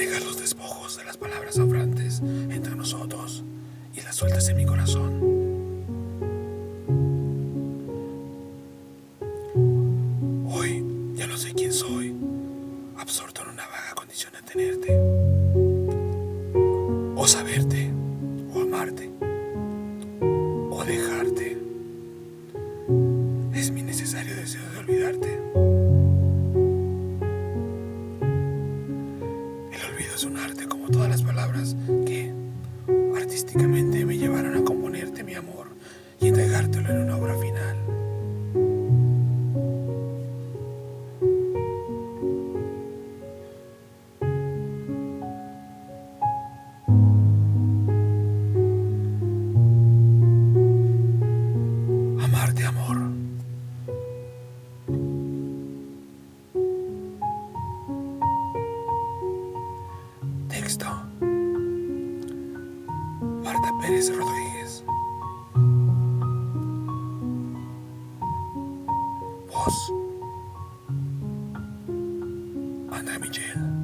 manejar los despojos de las palabras sobrantes entre nosotros y las sueltas en mi corazón. Hoy ya no sé quién soy, absorto en una vaga condición de tenerte, o saberte, o amarte, o dejarte. Es mi necesario deseo de olvidarte. Es un arte como todas las palabras que artísticamente me llevaron a componerte mi amor y entregártelo en una obra final. Amarte, amor. Marta Pérez Rodríguez. Voz. André Michel.